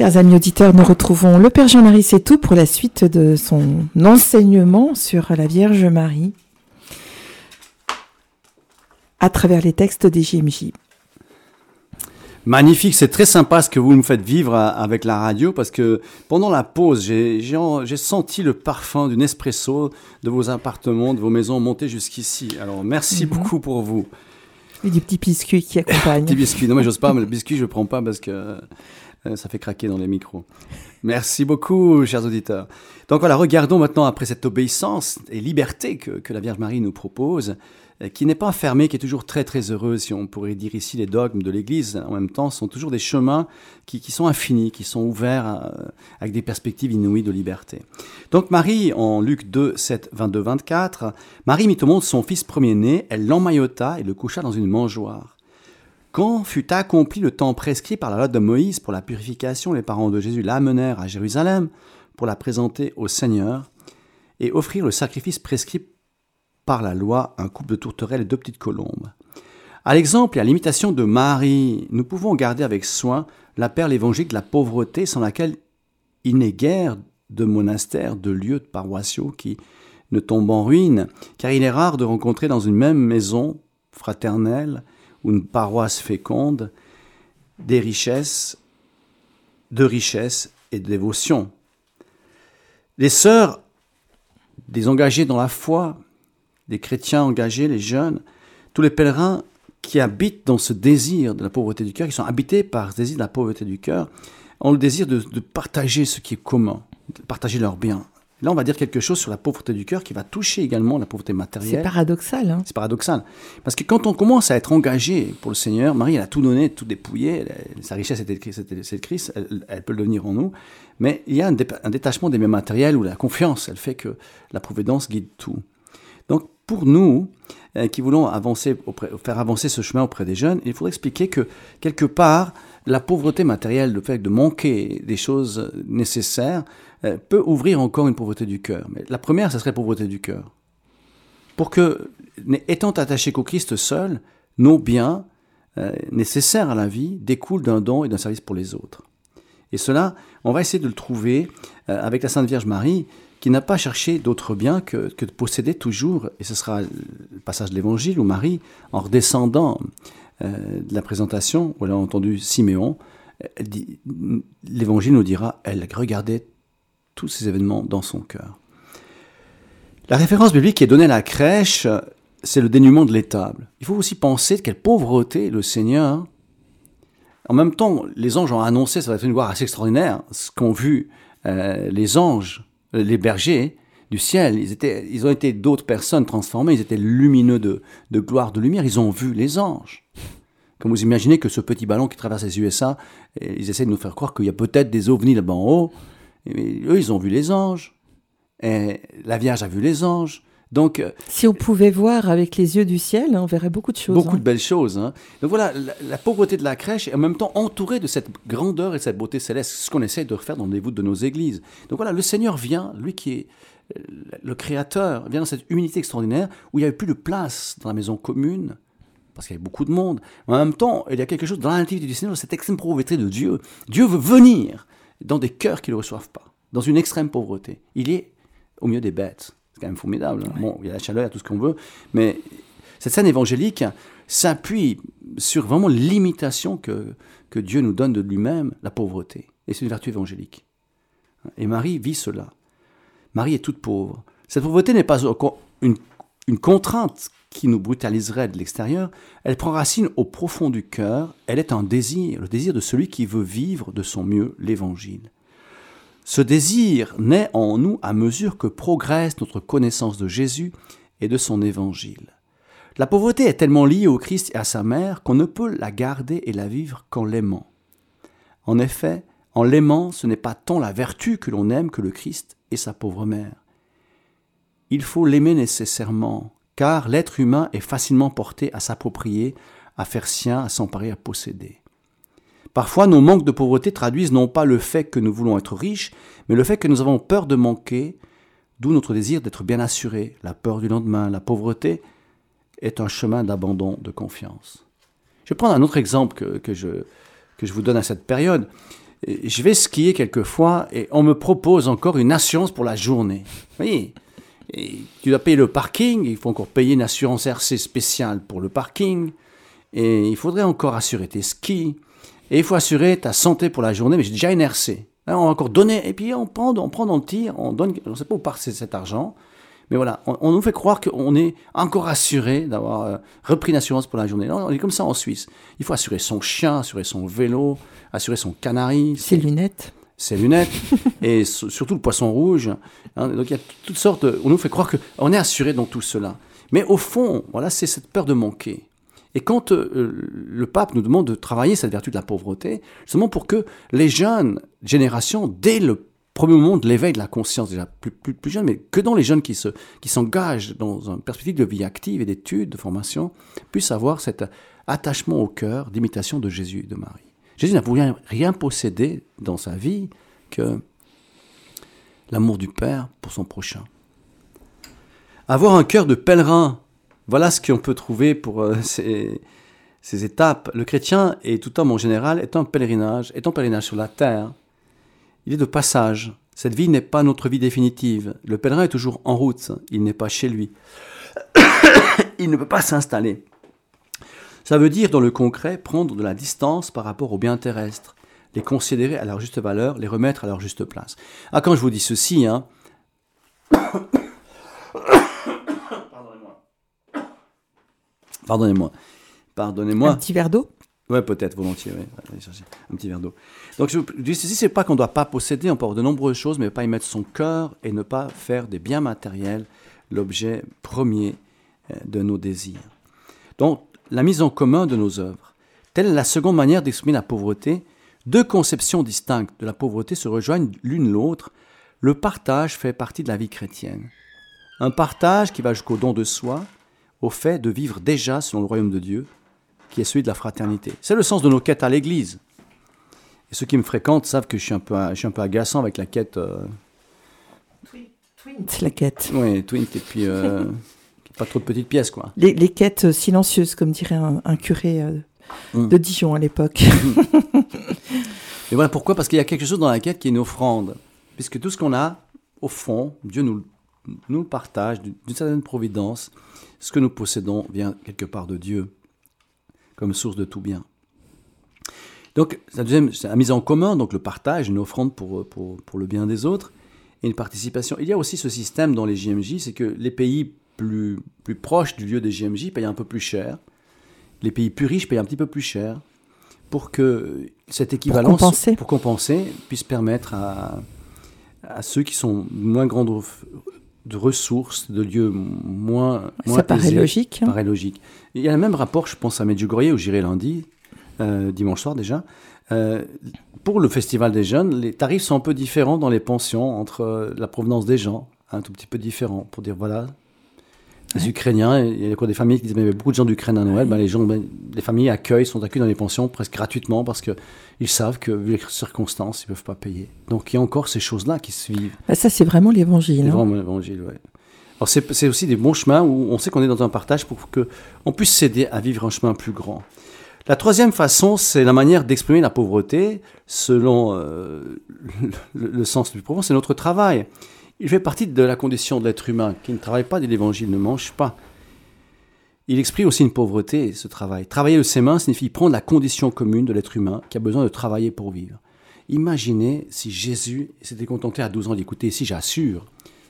Chers amis auditeurs, nous retrouvons le Père Jean-Marie tout pour la suite de son enseignement sur la Vierge Marie à travers les textes des JMJ. Magnifique, c'est très sympa ce que vous nous faites vivre avec la radio parce que pendant la pause, j'ai senti le parfum d'une espresso de vos appartements, de vos maisons monter jusqu'ici. Alors merci mhm. beaucoup pour vous. Et du petit biscuit qui accompagne. petit biscuit, non mais j'ose pas, mais le biscuit je ne prends pas parce que ça fait craquer dans les micros. Merci beaucoup, chers auditeurs. Donc voilà, regardons maintenant après cette obéissance et liberté que, que la Vierge Marie nous propose. Euh, qui n'est pas fermé, qui est toujours très très heureux, si on pourrait dire ici les dogmes de l'Église, en même temps, sont toujours des chemins qui, qui sont infinis, qui sont ouverts euh, avec des perspectives inouïes de liberté. Donc Marie, en Luc 2, 7, 22, 24, Marie mit au monde son fils premier-né, elle l'emmaillota et le coucha dans une mangeoire. Quand fut accompli le temps prescrit par la loi de Moïse pour la purification, les parents de Jésus l'amenèrent à Jérusalem pour la présenter au Seigneur et offrir le sacrifice prescrit par la loi un couple de tourterelles et deux petites colombes. À l'exemple et à l'imitation de Marie, nous pouvons garder avec soin la perle évangélique de la pauvreté sans laquelle il n'est guère de monastères, de lieux de paroissiaux qui ne tombent en ruine, car il est rare de rencontrer dans une même maison fraternelle une paroisse féconde des richesses, de richesses et de dévotion. Les sœurs, des engagés dans la foi, des chrétiens engagés, les jeunes, tous les pèlerins qui habitent dans ce désir de la pauvreté du cœur, qui sont habités par ce désir de la pauvreté du cœur, ont le désir de, partager ce qui est commun, de partager leurs biens. Là, on va dire quelque chose sur la pauvreté du cœur qui va toucher également la pauvreté matérielle. C'est paradoxal. Hein c'est paradoxal. Parce que quand on commence à être engagé pour le Seigneur, Marie, elle a tout donné, tout dépouillé. sa richesse était le Christ, elle, peut le devenir en nous. Mais il y a un, un détachement des biens matériels où la confiance, elle fait que la providence guide tout. Donc, pour nous, euh, qui voulons avancer faire avancer ce chemin auprès des jeunes, il faudrait expliquer que, quelque part, la pauvreté matérielle, le fait de manquer des choses nécessaires, peut ouvrir encore une pauvreté du cœur. Mais la première, ce serait pauvreté du cœur. Pour que, étant attachés qu'au Christ seul, nos biens euh, nécessaires à la vie découlent d'un don et d'un service pour les autres. Et cela, on va essayer de le trouver avec la Sainte Vierge Marie, qui n'a pas cherché d'autre bien que, de posséder toujours, et ce sera le passage de l'Évangile où Marie, en redescendant euh, de la présentation, où elle a entendu Siméon, l'Évangile nous dira, elle regardait tous ces événements dans son cœur. La référence biblique qui est donnée à la crèche, c'est le dénuement de l'étable. Il faut aussi penser de quelle pauvreté le Seigneur. En même temps, les anges ont annoncé, ça va être une gloire assez extraordinaire, ce qu'ont vu euh, les anges euh, les bergers du ciel, ils, étaient, ils ont été d'autres personnes transformées, ils étaient lumineux de, gloire, de lumière, ils ont vu les anges. Comme vous imaginez que ce petit ballon qui traverse les USA, ils essaient de nous faire croire qu'il y a peut-être des ovnis là-bas en haut, mais eux, ils ont vu les anges. Et la Vierge a vu les anges. Donc, euh, si on pouvait voir avec les yeux du ciel, on verrait beaucoup de choses. Beaucoup hein. de belles choses. Hein. Donc voilà, la, pauvreté de la crèche est en même temps entourée de cette grandeur et de cette beauté céleste, ce qu'on essaie de refaire dans les voûtes de nos églises. Donc voilà, le Seigneur vient, lui qui est euh, le Créateur, vient dans cette humilité extraordinaire où il n'y avait plus de place dans la maison commune, parce qu'il y avait beaucoup de monde. en même temps, il y a quelque chose dans l'intimité du Seigneur, cette extrême pauvreté de Dieu. Dieu veut venir dans des cœurs qui ne le reçoivent pas, dans une extrême pauvreté. Il est au milieu des bêtes quand même formidable. Hein. Bon, il y a la chaleur, il y a tout ce qu'on veut, mais cette scène évangélique s'appuie sur vraiment l'imitation que, que Dieu nous donne de lui-même, la pauvreté. Et c'est une vertu évangélique. Et Marie vit cela. Marie est toute pauvre. Cette pauvreté n'est pas une, une contrainte qui nous brutaliserait de l'extérieur, elle prend racine au profond du cœur, elle est un désir, le désir de celui qui veut vivre de son mieux l'évangile. Ce désir naît en nous à mesure que progresse notre connaissance de Jésus et de son évangile. La pauvreté est tellement liée au Christ et à sa mère qu'on ne peut la garder et la vivre qu'en l'aimant. En effet, en l'aimant, ce n'est pas tant la vertu que l'on aime que le Christ et sa pauvre mère. Il faut l'aimer nécessairement, car l'être humain est facilement porté à s'approprier, à faire sien, à s'emparer, à posséder. Parfois, nos manques de pauvreté traduisent non pas le fait que nous voulons être riches, mais le fait que nous avons peur de manquer, d'où notre désir d'être bien assuré, la peur du lendemain. La pauvreté est un chemin d'abandon de confiance. Je vais prendre un autre exemple que, je, que je vous donne à cette période. je vais skier quelquefois et on me propose encore une assurance pour la journée. Vous voyez et tu dois payer le parking, il faut encore payer une assurance RC spéciale pour le parking, et il faudrait encore assurer tes skis, et il faut assurer ta santé pour la journée, mais j'ai déjà une RC. on va encore donner, et puis on prend, on prend dans le tir, on donne, on ne sait pas où part cet argent, mais voilà, on, nous fait croire qu'on est encore assuré d'avoir euh, repris une assurance pour la journée. Non, on est comme ça en Suisse. Il faut assurer son chien, assurer son vélo, assurer son canari. Ses lunettes. Ses lunettes. et surtout le poisson rouge. Hein. donc il y a toutes sortes. on nous fait croire qu'on est assuré dans tout cela. Mais au fond, voilà, c'est cette peur de manquer. Et quand euh, le pape nous demande de travailler cette vertu de la pauvreté, justement pour que les jeunes générations, dès le premier moment de l'éveil de la conscience, déjà plus, plus, plus jeune, mais que dans les jeunes qui, se, qui s'engagent dans une perspective de vie active et d'études, de formation, puissent avoir cet attachement au cœur d'imitation de Jésus et de Marie. Jésus n'a rien, rien possédé dans sa vie que l'amour du Père pour son prochain. Avoir un cœur de pèlerin, voilà ce qu'on peut trouver pour euh, ces, étapes. Le chrétien, et tout homme en général, est un pèlerinage, est un pèlerinage sur la terre, il est de passage. Cette vie n'est pas notre vie définitive. Le pèlerin est toujours en route, il n'est pas chez lui. il ne peut pas s'installer. Ça veut dire, dans le concret, prendre de la distance par rapport aux biens terrestres, les considérer à leur juste valeur, les remettre à leur juste place. Ah, quand je vous dis ceci, hein. Pardonnez-moi. Pardonnez-moi. Pardonnez-moi. Un petit verre d'eau? Ouais, peut-être, volontiers, Allez chercher un petit verre d'eau. Donc, je dis ceci, c'est pas qu'on ne doit pas posséder, on peut avoir de nombreuses choses, mais pas y mettre son cœur et ne pas faire des biens matériels l'objet premier euh, de nos désirs. Donc, la mise en commun de nos œuvres. Telle est la seconde manière d'exprimer la pauvreté. Deux conceptions distinctes de la pauvreté se rejoignent l'une l'autre. Le partage fait partie de la vie chrétienne. Un partage qui va jusqu'au don de soi, au fait de vivre déjà selon le royaume de Dieu, qui est celui de la fraternité. C'est le sens de nos quêtes à l'Église. Et ceux qui me fréquentent savent que je suis un peu, je suis un peu agaçant avec la quête. Euh... Twint, la quête. Oui, twint, et puis euh, pas trop de petites pièces, quoi. Les, les quêtes silencieuses, comme dirait un, curé euh, mm. de Dijon à l'époque. et voilà pourquoi Parce qu'il y a quelque chose dans la quête qui est une offrande. Puisque tout ce qu'on a, au fond, Dieu nous, nous le partage d'une certaine providence. Ce que nous possédons vient quelque part de Dieu comme source de tout bien. Donc, la deuxième, c'est la mise en commun, donc le partage, une offrande pour, pour, pour, le bien des autres, et une participation. Il y a aussi ce système dans les JMJ, c'est que les pays plus, plus proches du lieu des JMJ payent un peu plus cher, les pays plus riches payent un petit peu plus cher, pour que cette équivalence, pour compenser, pour compenser puisse permettre à, à ceux qui sont moins grandes de ressources, de lieux moins. moins Ça paraît logique. Hein. paraît logique. Il y a le même rapport, je pense, à Medjugorje, où j'irai lundi, euh, dimanche soir déjà. Euh, pour le Festival des Jeunes, les tarifs sont un peu différents dans les pensions entre euh, la provenance des gens, un tout petit peu différent, pour dire voilà, les Ukrainiens, il y a des familles qui disent mais il y a beaucoup de gens d'Ukraine à Noël, ben, les, gens, ben, les familles accueillent, sont accueillis dans les pensions presque gratuitement parce qu'ils savent que vu les circonstances, ils ne peuvent pas payer. Donc il y a encore ces choses-là qui se vivent. Ben, ça c'est vraiment l'évangile. C'est hein. vraiment l'évangile, oui. Alors c'est aussi des bons chemins où on sait qu'on est dans un partage pour qu'on puisse s'aider à vivre un chemin plus grand. La troisième façon, c'est la manière d'exprimer la pauvreté selon euh, le, le, sens plus profond, c'est notre travail. Il fait partie de la condition de l'être humain qui ne travaille pas, dit l'Évangile, ne mange pas. Il exprime aussi une pauvreté, ce travail. Travailler de ses mains signifie prendre la condition commune de l'être humain qui a besoin de travailler pour vivre. Imaginez si Jésus s'était contenté à 12 ans d'écouter, si j'assure,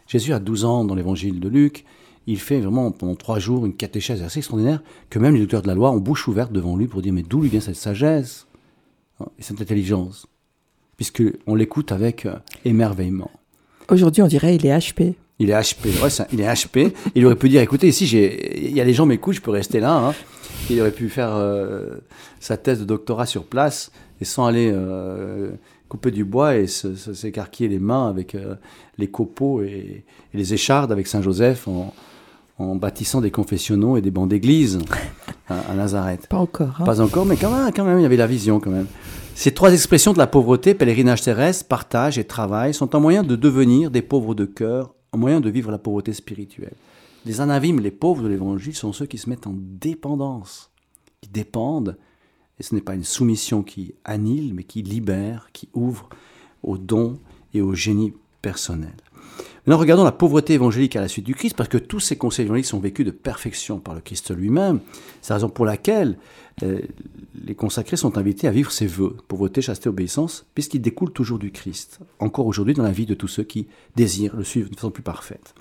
Jésus a 12 ans dans l'Évangile de Luc, il fait vraiment pendant trois jours une catéchèse assez extraordinaire que même les docteurs de la loi ont bouche ouverte devant lui pour dire mais d'où lui vient cette sagesse? Et cette intelligence Puisqu'on l'écoute avec euh, émerveillement. Aujourd'hui, on dirait il est HP. Il est HP, ouais, il est HP. il aurait pu dire, écoutez, ici, il y a les gens m'écoutent, je peux rester là. Hein. Il aurait pu faire euh, sa thèse de doctorat sur place et sans aller euh, couper du bois et s'écarquiller les mains avec euh, les copeaux et, les échardes avec Saint Joseph en, bâtissant des confessionnaux et des bancs d'église à, Nazareth. Pas encore. Hein. Pas encore, mais quand même, quand même, il y avait la vision quand même. Ces trois expressions de la pauvreté, pèlerinage terrestre, partage et travail, sont un moyen de devenir des pauvres de cœur, un moyen de vivre la pauvreté spirituelle. Les anavimes, les pauvres de l'évangile, sont ceux qui se mettent en dépendance, qui dépendent Et ce n'est pas une soumission qui annule, mais qui libère, qui ouvre au don et au génie personnel. Maintenant, regardons la pauvreté évangélique à la suite du Christ, parce que tous ces conseils évangéliques sont vécus de perfection par le Christ lui-même. C'est la raison pour laquelle euh, les consacrés sont invités à vivre ces vœux, pauvreté, chasteté, obéissance, puisqu'ils découlent toujours du Christ, encore aujourd'hui dans la vie de tous ceux qui désirent le suivre de façon plus parfaite.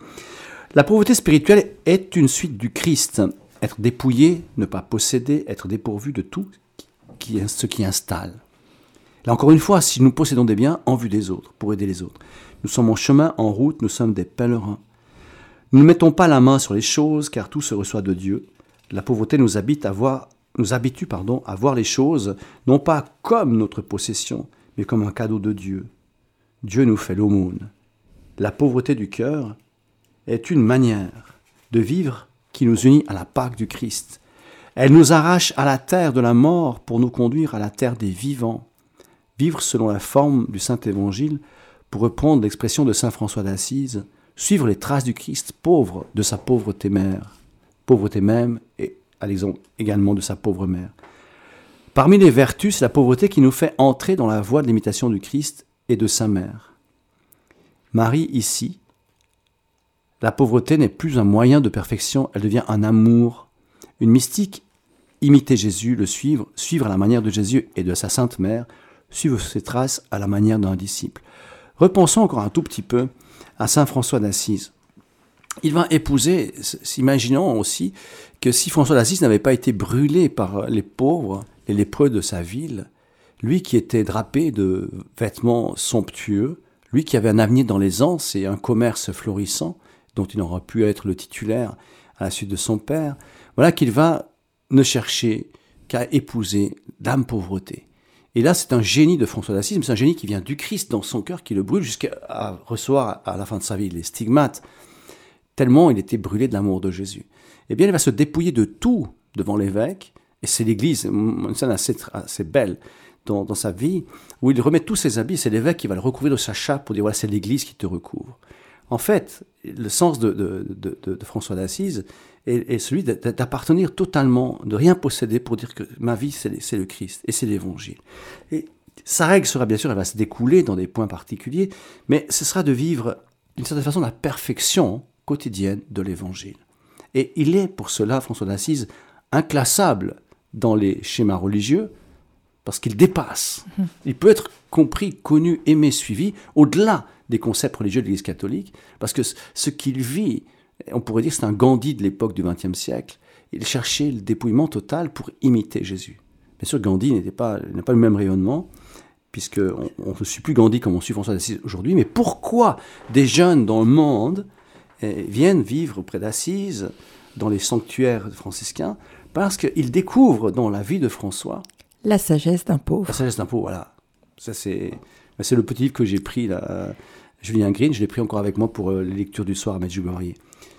La pauvreté spirituelle est une suite du Christ. Être dépouillé, ne pas posséder, être dépourvu de tout ce qui installe. Là encore une fois, si nous possédons des biens en vue des autres, pour aider les autres, nous sommes en chemin, en route, nous sommes des pèlerins. Nous ne mettons pas la main sur les choses, car tout se reçoit de Dieu. La pauvreté nous, habite à voir, nous habitue pardon, à voir les choses, non pas comme notre possession, mais comme un cadeau de Dieu. Dieu nous fait l'aumône. La pauvreté du cœur est une manière de vivre qui nous unit à la Pâque du Christ. Elle nous arrache à la terre de la mort pour nous conduire à la terre des vivants. Vivre selon la forme du Saint Évangile pour reprendre l'expression de saint François d'Assise, suivre les traces du Christ, pauvre de sa pauvreté mère, pauvreté même et à l'exemple également de sa pauvre mère. Parmi les vertus, c'est la pauvreté qui nous fait entrer dans la voie de l'imitation du Christ et de sa mère. Marie, ici, la pauvreté n'est plus un moyen de perfection, elle devient un amour. Une mystique, imiter Jésus, le suivre, suivre à la manière de Jésus et de sa Sainte Mère, suivre ses traces à la manière d'un disciple. Repensons encore un tout petit peu à Saint François d'Assise. Il va épouser, s'imaginant aussi que si François d'Assise n'avait pas été brûlé par les pauvres, les lépreux de sa ville, lui qui était drapé de vêtements somptueux, lui qui avait un avenir dans l'aisance et un commerce florissant, dont il aura pu être le titulaire à la suite de son père, voilà qu'il va ne chercher qu'à épouser l'âme pauvreté. Et là, c'est un génie de François d'Assise, mais c'est un génie qui vient du Christ dans son cœur, qui le brûle jusqu'à recevoir à la fin de sa vie les stigmates, tellement il était brûlé de l'amour de Jésus. Eh bien, il va se dépouiller de tout devant l'évêque, et c'est l'Église, une scène assez, belle dans, sa vie, où il remet tous ses habits, c'est l'évêque qui va le recouvrir de sa chape pour dire, voilà, c'est l'Église qui te recouvre. En fait, le sens de François d'Assise, est, celui d'appartenir totalement, de rien posséder pour dire que ma vie, c'est le Christ et c'est l'Évangile. Et sa règle sera bien sûr, elle va se découler dans des points particuliers, mais ce sera de vivre d'une certaine façon la perfection quotidienne de l'Évangile. Et il est pour cela, François d'Assise, inclassable dans les schémas religieux, parce qu'il dépasse. Il peut être compris, connu, aimé, suivi, au-delà des concepts religieux de l'Église catholique, parce que ce qu'il vit on pourrait dire que c'est un Gandhi de l'époque du XXe siècle. Il cherchait le dépouillement total pour imiter Jésus. Bien sûr, Gandhi n'était pas, n'a pas le même rayonnement, puisqu'on ne suit plus Gandhi comme on suit François d'Assise aujourd'hui. Mais pourquoi des jeunes dans le monde eh, viennent vivre auprès d'Assise, dans les sanctuaires franciscains? Parce qu'ils découvrent dans la vie de François la sagesse d'un pauvre. La sagesse d'un pauvre, voilà. Ça, c'est, c'est le petit livre que j'ai pris, là, Julien Green. Je l'ai pris encore avec moi pour euh, les lectures du soir à Medjugorje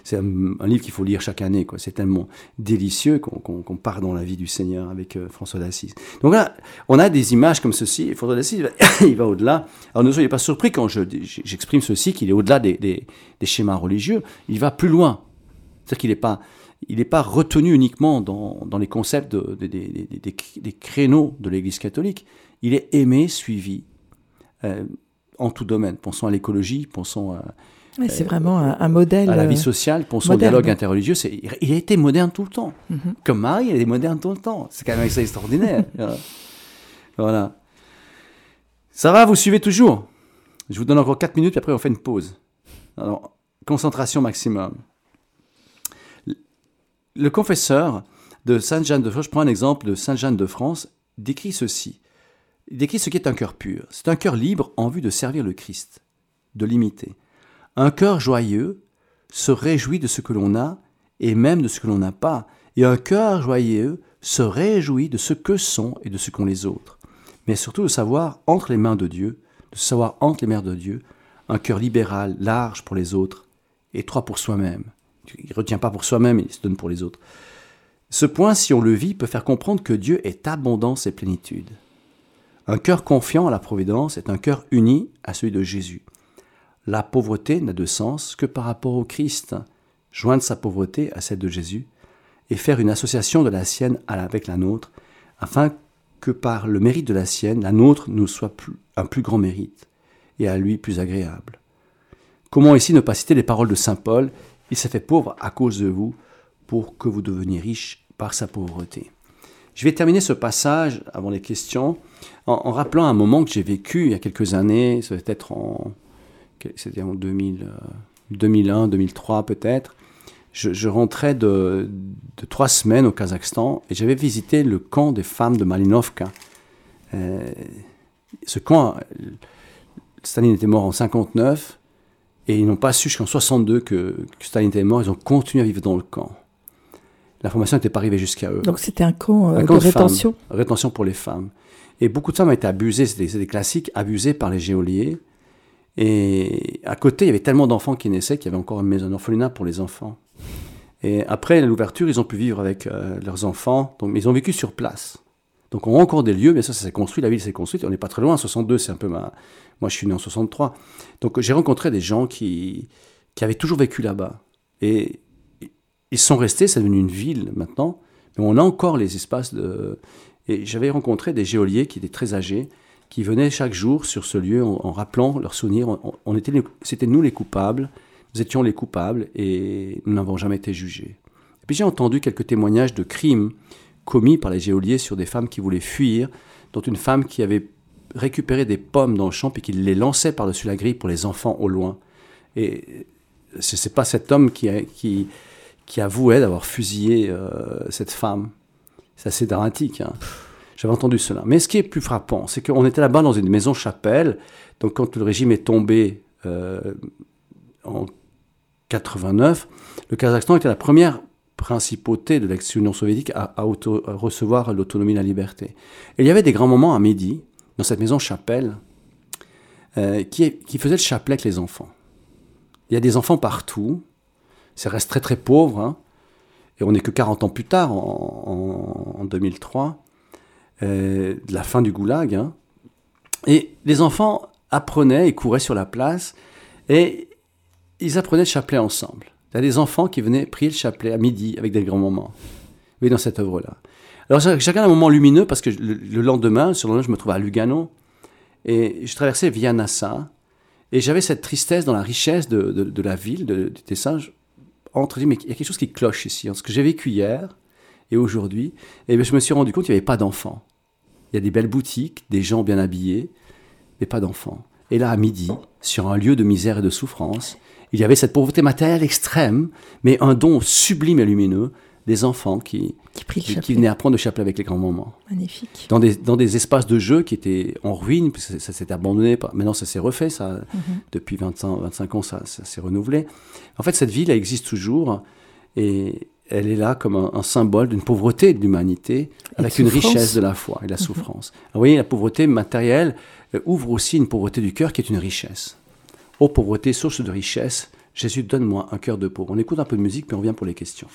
c'est un, livre qu'il faut lire chaque année. C'est tellement délicieux qu'on, part dans la vie du Seigneur avec euh, François d'Assise. Donc là, on a des images comme ceci. François d'Assise, il va au-delà. Alors ne soyez pas surpris quand je, j'exprime ceci, qu'il est au-delà des, des, schémas religieux. Il va plus loin. C'est-à-dire qu'il n'est pas, pas retenu uniquement dans, dans les concepts de, des créneaux de l'Église catholique. Il est aimé, suivi euh, en tout domaine. Pensons à l'écologie, pensons à c'est vraiment un, modèle. À la vie euh, sociale, pour son dialogue interreligieux, il a été moderne tout le temps. Mhm. Comme Marie, elle est moderne tout le temps. C'est quand même extraordinaire. voilà. Ça va, vous suivez toujours? Je vous donne encore 4 minutes, puis après on fait une pause. Alors, concentration maximum. Le confesseur de Sainte Jeanne de France, je prends un exemple de Sainte Jeanne de France, décrit ceci. Il décrit ce qu'est un cœur pur. C'est un cœur libre en vue de servir le Christ, de l'imiter. Un cœur joyeux se réjouit de ce que l'on a et même de ce que l'on n'a pas, et un cœur joyeux se réjouit de ce que sont et de ce qu'ont les autres. Mais surtout de savoir entre les mains de Dieu, de savoir entre les mains de Dieu, un cœur libéral, large pour les autres, étroit pour soi-même. Il ne retient pas pour soi-même, il se donne pour les autres. Ce point, si on le vit, peut faire comprendre que Dieu est abondance et plénitude. Un cœur confiant à la Providence est un cœur uni à celui de Jésus. La pauvreté n'a de sens que par rapport au Christ. Joindre sa pauvreté à celle de Jésus et faire une association de la sienne avec la nôtre, afin que par le mérite de la sienne, la nôtre nous soit plus, un plus grand mérite, et à lui plus agréable. Comment ici ne pas citer les paroles de Saint Paul? Il s'est fait pauvre à cause de vous, pour que vous deveniez riche par sa pauvreté. Je vais terminer ce passage avant les questions en, rappelant un moment que j'ai vécu il y a quelques années, ça devait être en, c'était en 2000, 2001, 2003 peut-être. Je, rentrais de, trois semaines au Kazakhstan et j'avais visité le camp des femmes de Malinovka. Euh, ce camp, Staline était mort en 59 et ils n'ont pas su jusqu'en 62 que, que Staline était mort. Ils ont continué à vivre dans le camp. L'information n'était pas arrivée jusqu'à eux. Donc c'était un camp, euh, de, rétention Rétention pour les femmes. Et beaucoup de femmes ont été abusées, c'était des classiques, abusées par les géoliers. Et à côté, il y avait tellement d'enfants qui naissaient qu'il y avait encore une maison orphelinat pour les enfants. Et après l'ouverture, ils ont pu vivre avec euh, leurs enfants. Donc, mais ils ont vécu sur place. Donc on a encore des lieux, mais ça, ça s'est construit, la ville s'est construite. On n'est pas très loin, 62, c'est un peu ma... Moi, je suis né en 63. Donc j'ai rencontré des gens qui, qui avaient toujours vécu là-bas. Et ils sont restés, c'est devenu une ville maintenant, mais on a encore les espaces de... Et j'avais rencontré des géoliers qui étaient très âgés, qui venaient chaque jour sur ce lieu en, rappelant leurs souvenirs. On, était, c'était nous les coupables, nous étions les coupables et nous n'avons jamais été jugés. Et puis j'ai entendu quelques témoignages de crimes commis par les géoliers sur des femmes qui voulaient fuir, dont une femme qui avait récupéré des pommes dans le champ et qui les lançait par-dessus la grille pour les enfants au loin. Et ce n'est pas cet homme qui, avouait d'avoir fusillé euh, cette femme. C'est assez dramatique. Hein. J'avais entendu cela. Mais ce qui est plus frappant, c'est qu'on était là-bas dans une maison chapelle. Donc quand le régime est tombé euh, en 89, le Kazakhstan était la première principauté de l'ex-Union soviétique à, recevoir l'autonomie et la liberté. Et il y avait des grands moments à midi, dans cette maison chapelle, euh, qui, qui faisait le chapelet avec les enfants. Il y a des enfants partout, ça reste très très pauvre. Hein. Et on n'est que 40 ans plus tard, en, 2003, euh, de la fin du goulag. Hein. Et les enfants apprenaient et couraient sur la place et ils apprenaient le chapelet ensemble. Il y a des enfants qui venaient prier le chapelet à midi avec des grands moments. Oui, dans cette œuvre-là. Alors chacun a un moment lumineux parce que le, lendemain, le lendemain, je me trouvais à Lugano et je traversais Via Nassa et j'avais cette tristesse dans la richesse de, la ville, de, du Tessin entre mais il y a quelque chose qui cloche ici. ce que j'ai vécu hier et aujourd'hui, et je me suis rendu compte qu'il n'y avait pas d'enfants. Il y a des belles boutiques, des gens bien habillés, mais pas d'enfants. Et là, à midi, sur un lieu de misère et de souffrance, il y avait cette pauvreté matérielle extrême, mais un don sublime et lumineux des enfants qui, qui, venaient apprendre le chapelet avec les grands moments. Magnifique. Dans des, dans des espaces de jeu qui étaient en ruine, parce que ça, s'était abandonné. Maintenant, ça s'est refait. Ça, mhm. Depuis 25, 25 ans, ça, s'est renouvelé. En fait, cette ville, elle existe toujours. Et elle est là comme un, symbole d'une pauvreté de l'humanité, avec une richesse de la foi et de la mhm. souffrance. vous voyez, la pauvreté matérielle euh, ouvre aussi une pauvreté du cœur qui est une richesse. Ô pauvreté, source de richesse, Jésus, donne-moi un cœur de pauvre. On écoute un peu de musique, puis on revient pour les questions.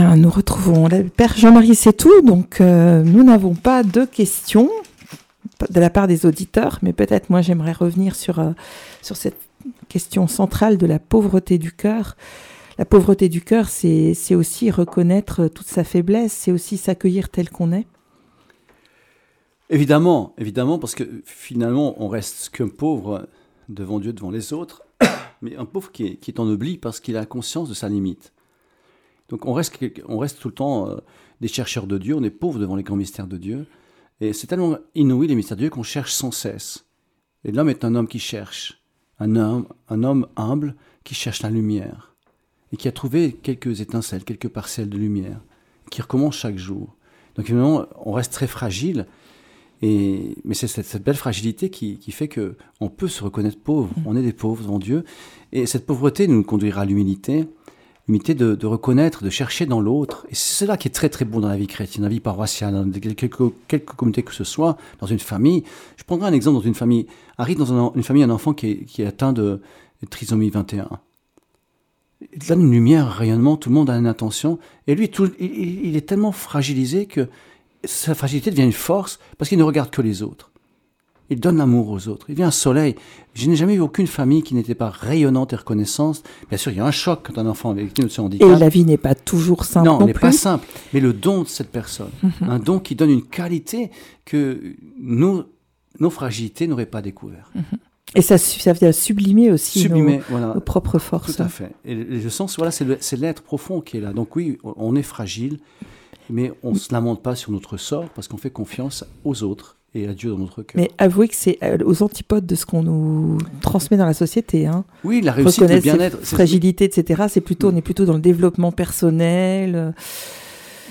Nous retrouvons le Père Jean-Marie C'est tout. Donc, euh, nous n'avons pas de questions de la part des auditeurs, mais peut-être moi j'aimerais revenir sur, euh, sur cette question centrale de la pauvreté du cœur. La pauvreté du cœur, c'est aussi reconnaître toute sa faiblesse, c'est aussi s'accueillir tel qu'on est. Évidemment, évidemment, parce que finalement, on reste qu'un pauvre devant Dieu, devant les autres, mais un pauvre qui est, qui est en oubli parce qu'il a conscience de sa limite. Donc on reste, on reste tout le temps euh, des chercheurs de Dieu, on est pauvres devant les grands mystères de Dieu. Et c'est tellement inouï les mystères de Dieu qu'on cherche sans cesse. Et l'homme est un homme qui cherche, un homme, un homme humble qui cherche la lumière et qui a trouvé quelques étincelles, quelques parcelles de lumière, qui recommence chaque jour. Donc évidemment, on reste très fragile, et, mais c'est cette, belle fragilité qui, qui fait que on peut se reconnaître pauvre. Mmh. On est des pauvres devant Dieu, et cette pauvreté nous conduira à l'humilité, de, reconnaître, de chercher dans l'autre. Et c'est cela qui est très très beau dans la vie chrétienne, dans la vie paroissiale, dans quelques, quelques communautés que ce soit, dans une famille. Je prendrai un exemple dans une famille. Arrive dans une famille un enfant qui est, atteint de, trisomie 21. Il donne une lumière, un rayonnement, tout le monde a une intention. Et lui, tout, il, il est tellement fragilisé que sa fragilité devient une force parce qu'il ne regarde que les autres. Il donne l'amour aux autres. Il vient un soleil. Je n'ai jamais vu aucune famille qui n'était pas rayonnante et reconnaissante. Bien sûr, il y a un choc quand un enfant avec qui se handicap. Et la vie n'est pas toujours simple. Non, elle n'est pas simple. Mais le don de cette personne, mhm. un don qui donne une qualité que nos, nos fragilités n'auraient pas découvert. Mhm. Et ça, ça vient sublimer aussi nos, propres forces. Tout à fait. Et je sens, voilà, c'est l'être profond qui est là. Donc oui, on est fragile, mais on ne se lamente pas sur notre sort parce qu'on fait confiance aux autres et à Dieu dans notre cœur. Mais avouez que c'est euh, aux antipodes de ce qu'on nous transmet dans la société. Hein. Oui, la réussite, le bien-être. Fragilité, etc. C'est plutôt, on est plutôt dans le développement personnel.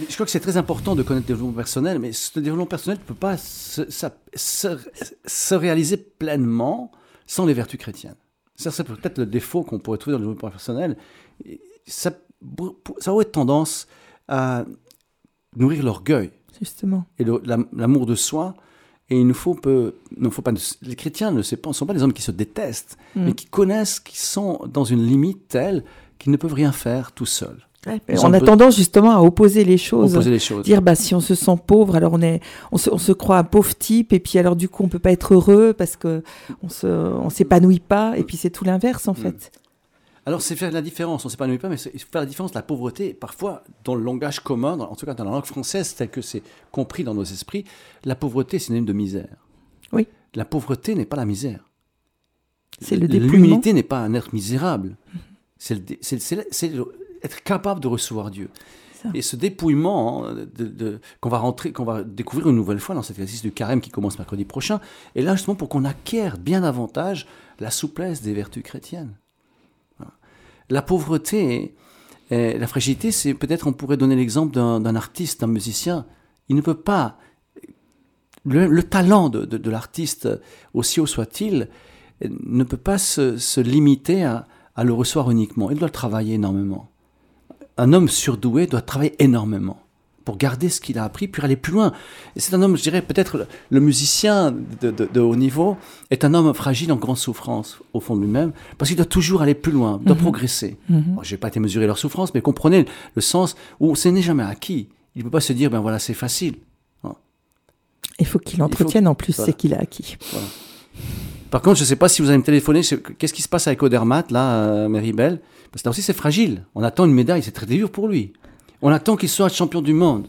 Je crois que c'est très important de connaître le développement personnel, mais ce développement personnel ne peut pas se, se, réaliser pleinement sans les vertus chrétiennes. Ça, c'est peut-être le défaut qu'on pourrait trouver dans le développement personnel. Ça, ça aurait tendance à nourrir l'orgueil. Justement. Et l'amour de soi et il ne faut, peu, ne faut pas. Les chrétiens ne sont pas des hommes qui se détestent, mm. mais qui connaissent, qui sont dans une limite telle qu'ils ne peuvent rien faire tout seuls. on a tendance justement à opposer les choses. Opposer les choses. Dire bah si on se sent pauvre, alors on est, on se, on se croit un pauvre type, et puis alors du coup on peut pas être heureux parce que on se, on s'épanouit pas, et puis c'est tout l'inverse en mm. fait. Alors, c'est faire la différence, on ne s'épanouit pas, mais c'est faire la différence de la pauvreté. Parfois, dans le langage commun, en tout cas dans la langue française, tel que c'est compris dans nos esprits, la pauvreté est synonyme de misère. Oui. La pauvreté n'est pas la misère. C'est le L'humilité n'est pas un être misérable. C'est être capable de recevoir Dieu. Et ce dépouillement hein, de, qu'on va rentrer, qu'on va découvrir une nouvelle fois dans cet exercice du carême qui commence mercredi prochain, est là justement pour qu'on acquiert bien davantage la souplesse des vertus chrétiennes la pauvreté, et la fragilité, c'est peut-être, on pourrait donner l'exemple d'un artiste, d'un musicien. Il ne peut pas, le, talent de, l'artiste, aussi haut soit-il, ne peut pas se, limiter à, le recevoir uniquement. Il doit travailler énormément. Un homme surdoué doit travailler énormément pour garder ce qu'il a appris, puis aller plus loin. C'est un homme, je dirais, peut-être le, le musicien de, de- de haut niveau est un homme fragile en grande souffrance au fond de lui-même, parce qu'il doit toujours aller plus loin, doit progresser. Mhm. Bon, je n'ai pas été mesurer leur souffrance, mais comprenez le sens où ce n'est jamais acquis. Il ne peut pas se dire, ben voilà, c'est facile. Il faut qu'il entretienne en plus voilà. ce qu'il a acquis. Par contre, je ne sais pas si vous allez me téléphoner. Qu'est-ce qui se passe avec Odermatt, là, euh, Méribel Parce que là aussi, c'est fragile. On attend une médaille, c'est très dur pour lui. On attend qu'il soit champion du monde.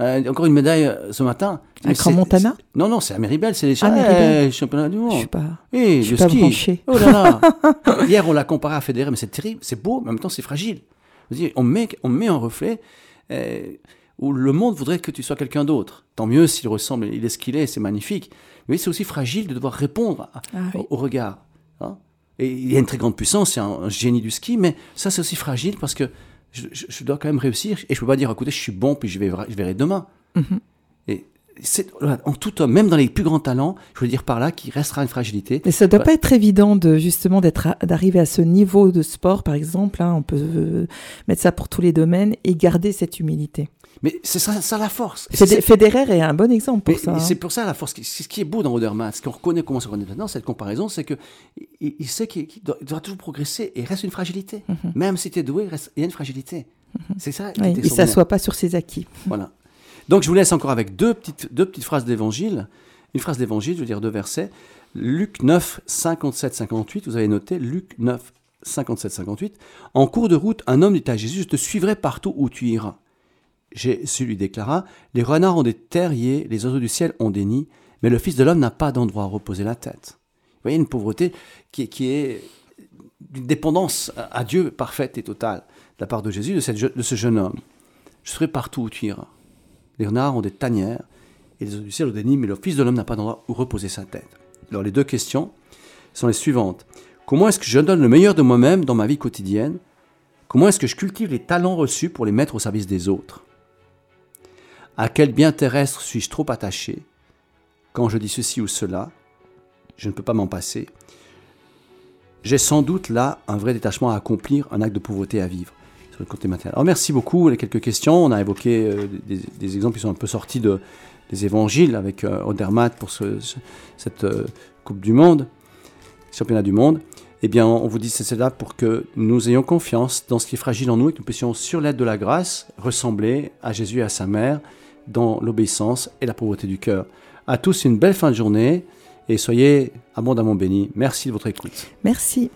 Euh, encore une médaille euh, ce matin. Un Mais Grand Montana Non, non, c'est à Méribel, c'est les Ah, championnats du Je monde. suis pas. Je suis pas ski. branchée. Oh là là. Hier, on l'a comparé à Federer, mais c'est terrible, c'est beau, mais en même temps, c'est fragile. Je on met, on met un reflet euh, où le monde voudrait que tu sois quelqu'un d'autre. Tant mieux s'il ressemble, il est ce qu'il est, c'est magnifique. Mais c'est aussi fragile de devoir répondre à- Ah oui. au, au regard. hein. Et il y a une très grande puissance, c'est un, un génie du ski, mais ça, c'est aussi fragile parce que je, je- dois quand même réussir et je peux pas dire, écoutez, je suis bon, puis je, vais, je verrai demain. Mhm. C'est, en tout homme, même dans les plus grands talents, je veux dire par là qu'il restera une fragilité. Mais ça doit Ouais. pas être évident de justement d'être d'arriver à ce niveau de sport, par exemple. hein, on peut euh, mettre ça pour tous les domaines et garder cette humilité. Mais c'est ça, ça la force. Fédé- Federer est un bon exemple pour mais- ça. hein. c'est pour ça la force. qui- C'est ce qui est beau dans Odermatt, ce qu'on reconnaît, comment se reconnaît maintenant, cette comparaison, c'est que il, il sait qu'il doit, doit toujours progresser et il reste une fragilité. Même si tu es doué, il, reste- il y a une fragilité. C'est ça. qui. Oui, il extraordinaire. s'assoit pas sur ses acquis. Voilà. Donc je vous laisse encore avec deux petites, deux petites phrases d'évangile. Une phrase d'évangile, je veux dire deux versets. Luc 9, 57, 58. Vous avez noté Luc 9, 57, 58. En cours de route, un homme dit à Jésus, je te suivrai partout où tu iras. Jésus lui déclara, les renards ont des terriers, les oiseaux du ciel ont des nids, mais le Fils de l'homme n'a pas d'endroit à reposer la tête. Vous voyez une pauvreté qui, est- qui est d'une dépendance à Dieu parfaite et totale de la part de Jésus, de, cette de ce jeune homme. Je serai partout où tu iras. Les renards ont des tanières et les oiseaux du ciel ont des nids, mais le Fils de l'homme n'a pas d'endroit où reposer sa tête. Alors les deux questions sont les suivantes. Comment est-ce que je donne le meilleur de moi-même dans ma vie quotidienne? Comment est-ce que je cultive les talents reçus pour les mettre au service des autres? À quel bien terrestre suis-je trop attaché? Quand je dis ceci ou cela, je ne peux pas m'en passer. J'ai sans doute là un vrai détachement à accomplir, un acte de pauvreté à vivre sur le côté matériel. Alors merci beaucoup. Les quelques questions, on a évoqué euh, des, exemples qui sont un peu sortis de, des évangiles avec euh, Odermatt pour ce- ce- cette euh, Coupe du Monde, championnat du monde. Eh bien, on vous dit c'est cela pour que nous ayons confiance dans ce qui est fragile en nous et que nous puissions, sur l'aide de la grâce, ressembler à Jésus et à sa mère dans l'obéissance et la pauvreté du cœur. À tous, une belle fin de journée et soyez abondamment bénis. Merci de votre écoute. Merci.